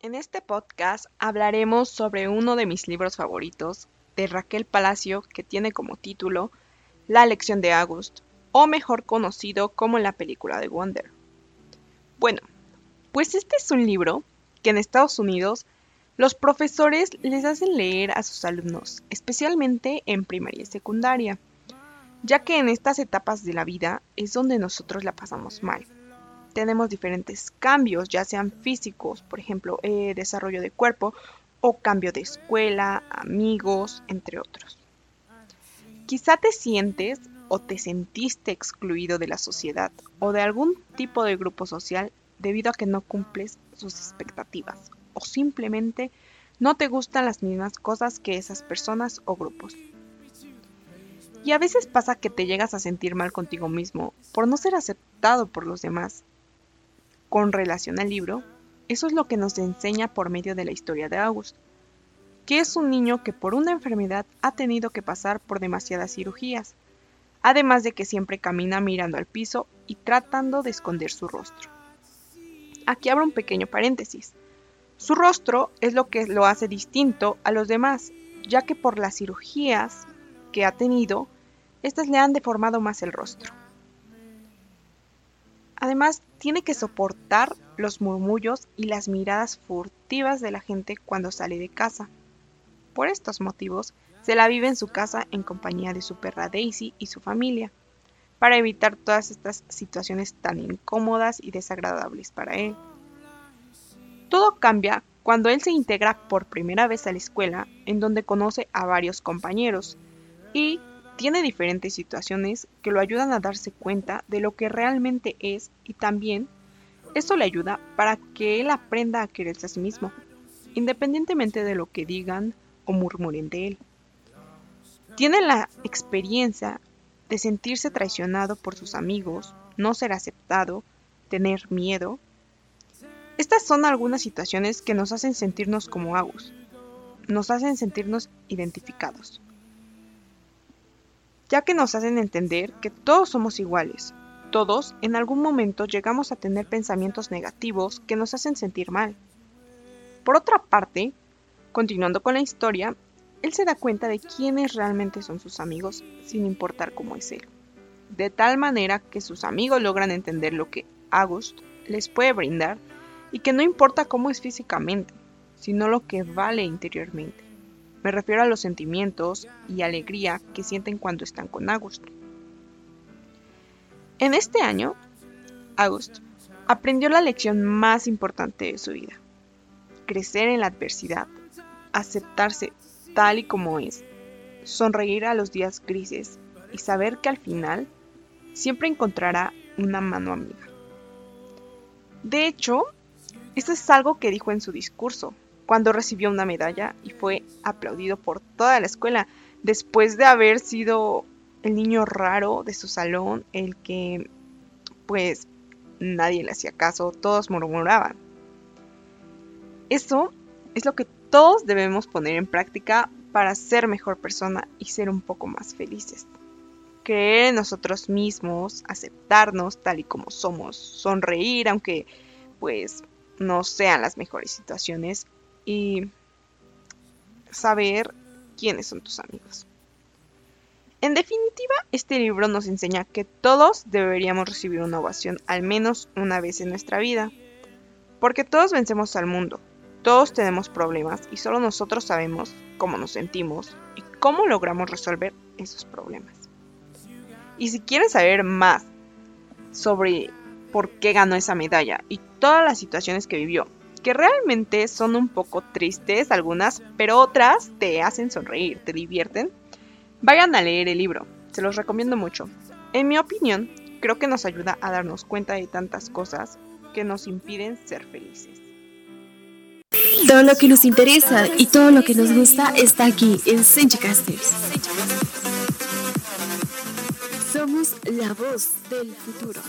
En este podcast hablaremos sobre uno de mis libros favoritos de Raquel Palacio que tiene como título La lección de August, o mejor conocido como la película de Wonder. Bueno, pues este es un libro que en Estados Unidos los profesores les hacen leer a sus alumnos, especialmente en primaria y secundaria, ya que en estas etapas de la vida es donde nosotros la pasamos mal tenemos diferentes cambios, ya sean físicos, por ejemplo, eh, desarrollo de cuerpo, o cambio de escuela, amigos, entre otros. Quizá te sientes o te sentiste excluido de la sociedad o de algún tipo de grupo social debido a que no cumples sus expectativas o simplemente no te gustan las mismas cosas que esas personas o grupos. Y a veces pasa que te llegas a sentir mal contigo mismo por no ser aceptado por los demás con relación al libro, eso es lo que nos enseña por medio de la historia de August, que es un niño que por una enfermedad ha tenido que pasar por demasiadas cirugías, además de que siempre camina mirando al piso y tratando de esconder su rostro. Aquí abro un pequeño paréntesis. Su rostro es lo que lo hace distinto a los demás, ya que por las cirugías que ha tenido, estas le han deformado más el rostro. Además, tiene que soportar los murmullos y las miradas furtivas de la gente cuando sale de casa. Por estos motivos, se la vive en su casa en compañía de su perra Daisy y su familia, para evitar todas estas situaciones tan incómodas y desagradables para él. Todo cambia cuando él se integra por primera vez a la escuela, en donde conoce a varios compañeros, y tiene diferentes situaciones que lo ayudan a darse cuenta de lo que realmente es y también esto le ayuda para que él aprenda a quererse a sí mismo, independientemente de lo que digan o murmuren de él. Tiene la experiencia de sentirse traicionado por sus amigos, no ser aceptado, tener miedo. Estas son algunas situaciones que nos hacen sentirnos como Agus, nos hacen sentirnos identificados ya que nos hacen entender que todos somos iguales. Todos en algún momento llegamos a tener pensamientos negativos que nos hacen sentir mal. Por otra parte, continuando con la historia, él se da cuenta de quiénes realmente son sus amigos sin importar cómo es él. De tal manera que sus amigos logran entender lo que August les puede brindar y que no importa cómo es físicamente, sino lo que vale interiormente. Me refiero a los sentimientos y alegría que sienten cuando están con August. En este año, August aprendió la lección más importante de su vida. Crecer en la adversidad, aceptarse tal y como es, sonreír a los días grises y saber que al final siempre encontrará una mano amiga. De hecho, esto es algo que dijo en su discurso, cuando recibió una medalla y fue aplaudido por toda la escuela, después de haber sido el niño raro de su salón, el que pues nadie le hacía caso, todos murmuraban. Eso es lo que todos debemos poner en práctica para ser mejor persona y ser un poco más felices. Creer en nosotros mismos, aceptarnos tal y como somos, sonreír aunque pues no sean las mejores situaciones y saber quiénes son tus amigos. En definitiva, este libro nos enseña que todos deberíamos recibir una ovación al menos una vez en nuestra vida, porque todos vencemos al mundo, todos tenemos problemas y solo nosotros sabemos cómo nos sentimos y cómo logramos resolver esos problemas. Y si quieren saber más sobre por qué ganó esa medalla y todas las situaciones que vivió que realmente son un poco tristes algunas, pero otras te hacen sonreír, te divierten, vayan a leer el libro. se los recomiendo mucho. En mi opinión, creo que nos ayuda a darnos cuenta de tantas cosas que nos impiden ser felices. Todo lo que nos interesa y todo lo que nos gusta está aquí en Senchicasters. Somos la voz del futuro.